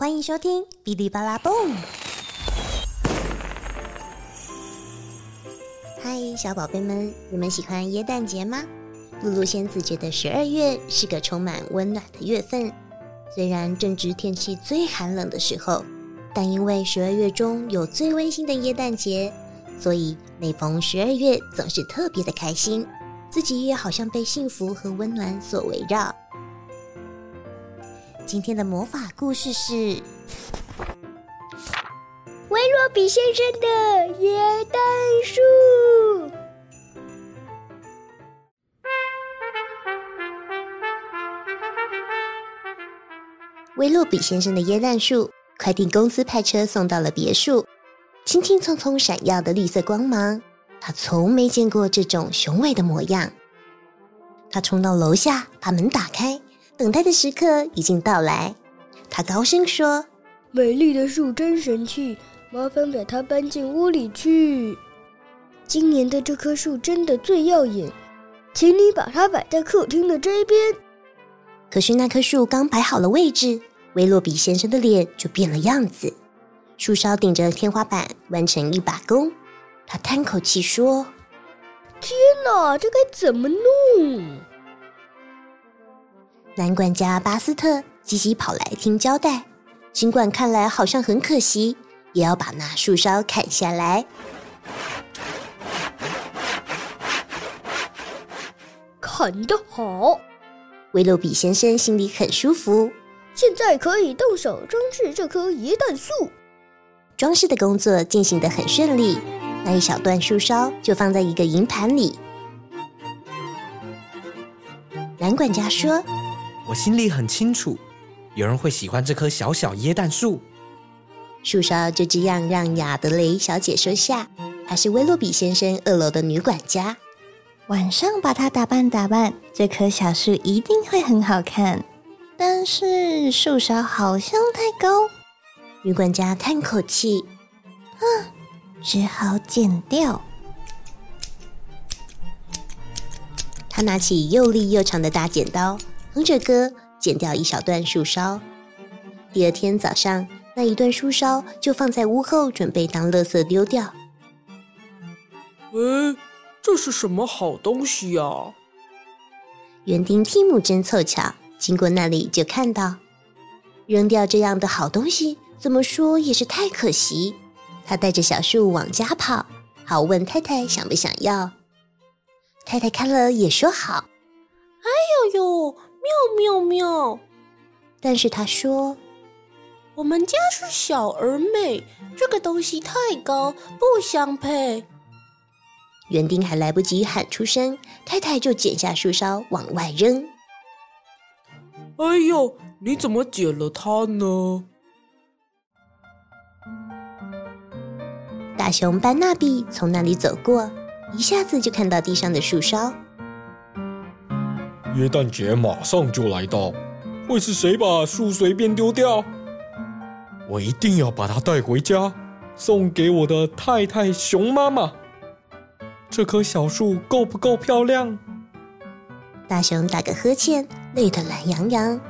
欢迎收听哔哩吧啦蹦。嗨，小宝贝们，你们喜欢耶诞节吗？露露仙子觉得十二月是个充满温暖的月份，虽然正值天气最寒冷的时候，但因为十二月中有最温馨的耶诞节，所以每逢十二月总是特别的开心，自己也好像被幸福和温暖所围绕。今天的魔法故事是《维洛比先生的椰蛋树》。威洛比先生的椰蛋树，快递公司派车送到了别墅，轻轻匆匆闪耀的绿色光芒，他从没见过这种雄伟的模样。他冲到楼下，把门打开，等待的时刻已经到来。他高声说：“美丽的树真神气，麻烦把它搬进屋里去。今年的这棵树真的最耀眼，请你把它摆在客厅的这边。”可是那棵树刚摆好了位置，威洛比先生的脸就变了样子。树梢顶着天花板，弯成一把弓。他叹口气说：“天哪，这该怎么弄？”男管家巴斯特急急跑来听交代，尽管看来好像很可惜，也要把那树梢砍下来。砍得好！威洛比先生心里很舒服，现在可以动手装饰这棵椰蛋树。装饰的工作进行得很顺利，那一小段树梢就放在一个银盘里。男管家说：“我心里很清楚，有人会喜欢这棵小小椰蛋树。”树梢就这样让亚德雷小姐收下，她是威洛比先生二楼的女管家。晚上把它打扮打扮，这棵小树一定会很好看。但是树梢好像太高，女管家叹口气：“啊，只好剪掉。”她拿起又利又长的大剪刀，哼着歌剪掉一小段树梢。第二天早上，那一段树梢就放在屋后，准备当垃圾丢掉。嗯。这是什么好东西呀？园丁蒂姆真凑巧，经过那里就看到，扔掉这样的好东西，怎么说也是太可惜。他带着小树往家跑，好问太太想不想要。太太看了也说好。哎呦呦，妙妙妙！但是他说，我们家是小而美，这个东西太高，不相配。园丁还来不及喊出声，太太就剪下树梢往外扔。哎呦，你怎么剪了它呢？大熊班纳比从那里走过，一下子就看到地上的树梢。耶诞节马上就来到，会是谁把树随便丢掉？我一定要把它带回家，送给我的太太熊妈妈。这棵小树够不够漂亮？大熊打个呵欠，累得懒洋洋。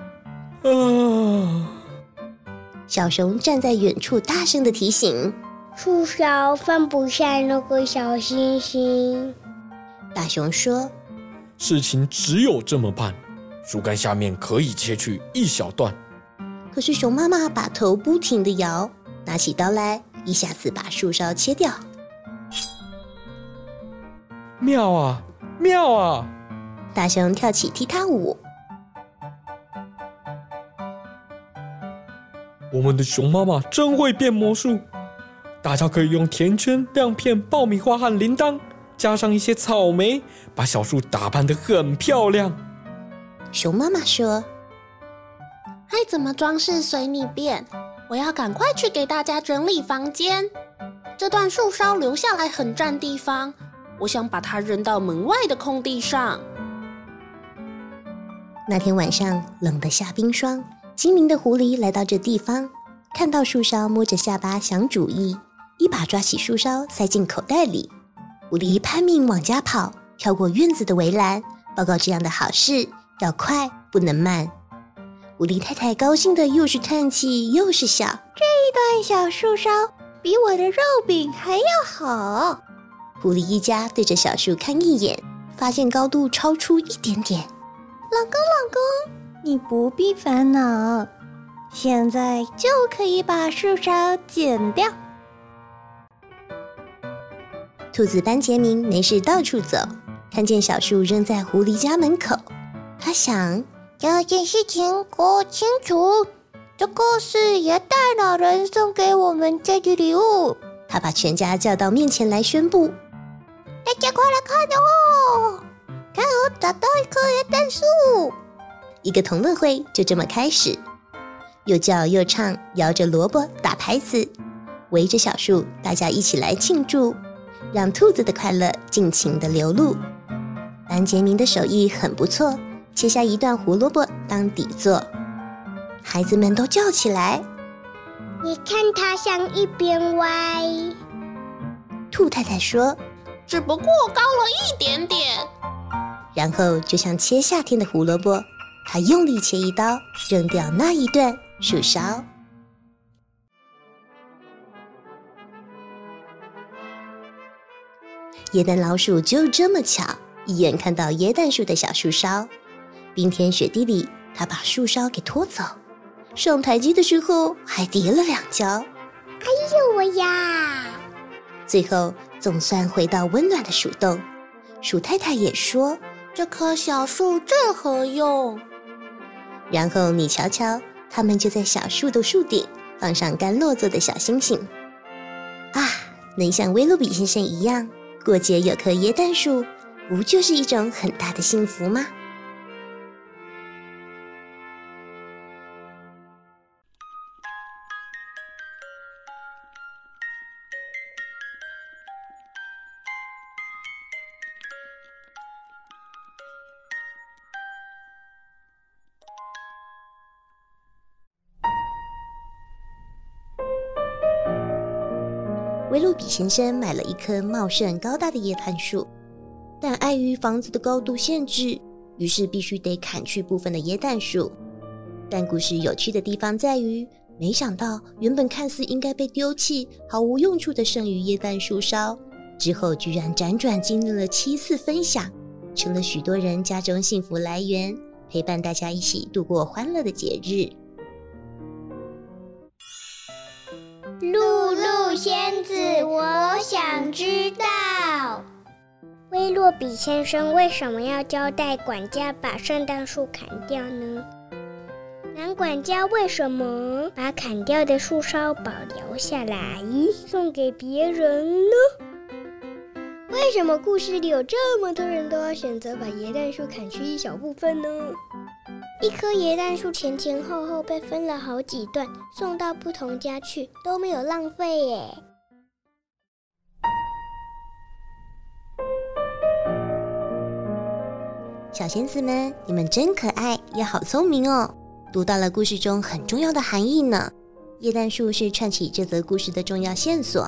啊！小熊站在远处，大声的提醒：“树梢放不下那个小星星。”大熊说：“事情只有这么办，树干下面可以切去一小段。”可是熊妈妈把头不停的摇，拿起刀来，一下子把树梢切掉。妙啊，妙啊！大熊跳起踢踏舞。我们的熊妈妈真会变魔术，大家可以用甜圈、亮片、爆米花和铃铛，加上一些草莓，把小树打扮得很漂亮。熊妈妈说：“爱怎么装饰随你便，我要赶快去给大家整理房间。这段树梢留下来很占地方。”我想把它扔到门外的空地上。那天晚上冷得下冰霜，精明的狐狸来到这地方，看到树梢，摸着下巴想主意，一把抓起树梢塞进口袋里。狐狸拼命往家跑，跳过院子的围栏，报告这样的好事要快不能慢。狐狸太太高兴的又是叹气又是笑。这一段小树梢比我的肉饼还要好。狐狸一家对着小树看一眼，发现高度超出一点点。老公，老公，你不必烦恼，现在就可以把树梢剪掉。兔子班杰明没事到处走，看见小树扔在狐狸家门口，他想。这件事情搞清楚，这个是爷大老人送给我们这的礼物。他把全家叫到面前来宣布：“大家快来看哦！看我找到一棵椰蛋树！”一个同乐会就这么开始，又叫又唱，摇着萝卜打拍子，围着小树，大家一起来庆祝，让兔子的快乐尽情的流露。班杰明的手艺很不错。切下一段胡萝卜当底座，孩子们都叫起来：“你看它向一边歪。”兔太太说：“只不过高了一点点。”然后就像切夏天的胡萝卜，她用力切一刀，扔掉那一段树梢。椰蛋老鼠就这么巧，一眼看到椰蛋树的小树梢。冰天雪地里，他把树梢给拖走，上台阶的时候还跌了两跤。哎呦我呀！最后总算回到温暖的树洞。鼠太太也说：“这棵小树正合用。”然后你瞧瞧，他们就在小树的树顶放上甘露做的小星星。啊，能像威洛比先生一样过节有棵椰蛋树，不就是一种很大的幸福吗？威洛比先生买了一棵茂盛高大的椰蛋树，但碍于房子的高度限制，于是必须得砍去部分的椰蛋树。但故事有趣的地方在于，没想到原本看似应该被丢弃、毫无用处的剩余椰蛋树梢，之后居然辗转经历了七次分享，成了许多人家中幸福来源，陪伴大家一起度过欢乐的节日。露露仙子，我想知道，威洛比先生为什么要交代管家把圣诞树砍掉呢？男管家为什么把砍掉的树梢保留下来送给别人呢？为什么故事里有这么多人都要选择把椰蛋树砍去一小部分呢？一棵椰蛋树前前后后被分了好几段，送到不同家去，都没有浪费耶。小仙子们，你们真可爱，也好聪明哦！读到了故事中很重要的含义呢。椰蛋树是串起这则故事的重要线索。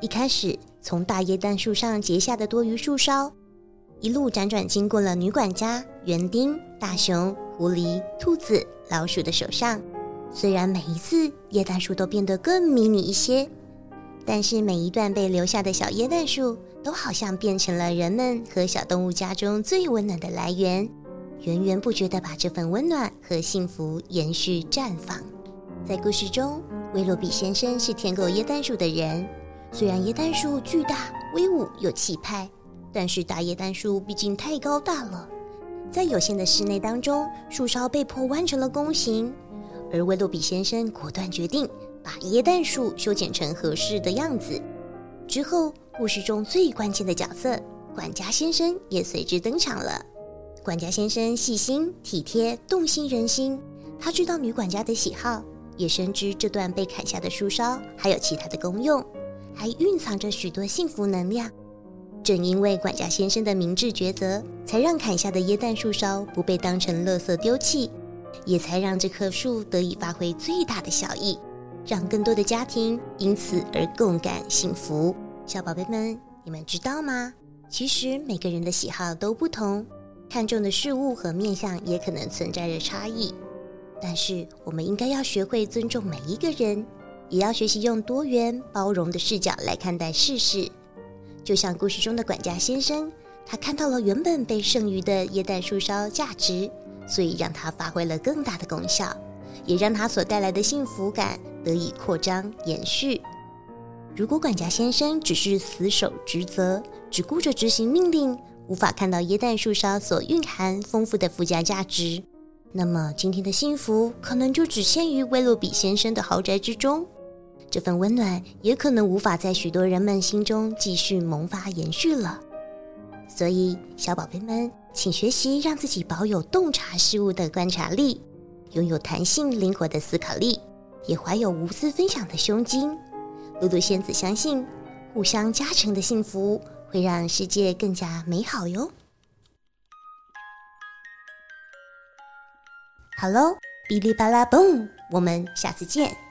一开始，从大椰蛋树上结下的多余树梢。一路辗转经过了女管家、园丁、大熊、狐狸、兔子、老鼠的手上。虽然每一次椰蛋树都变得更迷你一些，但是每一段被留下的小椰蛋树都好像变成了人们和小动物家中最温暖的来源，源源不绝地把这份温暖和幸福延续绽放。在故事中，威洛比先生是舔狗椰蛋树的人。虽然椰蛋树巨大、威武又气派。但是大椰蛋树毕竟太高大了，在有限的室内当中，树梢被迫弯成了弓形。而威洛比先生果断决定把椰蛋树修剪成合适的样子。之后，故事中最关键的角色管家先生也随之登场了。管家先生细心体贴，动心人心。他知道女管家的喜好，也深知这段被砍下的树梢还有其他的功用，还蕴藏着许多幸福能量。正因为管家先生的明智抉择，才让砍下的椰蛋树梢不被当成垃圾丢弃，也才让这棵树得以发挥最大的效益，让更多的家庭因此而共感幸福。小宝贝们，你们知道吗？其实每个人的喜好都不同，看重的事物和面相也可能存在着差异。但是我们应该要学会尊重每一个人，也要学习用多元包容的视角来看待世事。就像故事中的管家先生，他看到了原本被剩余的椰蛋树梢价值，所以让它发挥了更大的功效，也让它所带来的幸福感得以扩张延续。如果管家先生只是死守职责，只顾着执行命令，无法看到椰蛋树梢所蕴含丰富的附加价值，那么今天的幸福可能就只限于威洛比先生的豪宅之中。这份温暖也可能无法在许多人们心中继续萌发延续了。所以，小宝贝们，请学习让自己保有洞察事物的观察力，拥有弹性灵活的思考力，也怀有无私分享的胸襟。露露仙子相信，互相加成的幸福会让世界更加美好哟。好喽，哔哩吧啦嘣，我们下次见。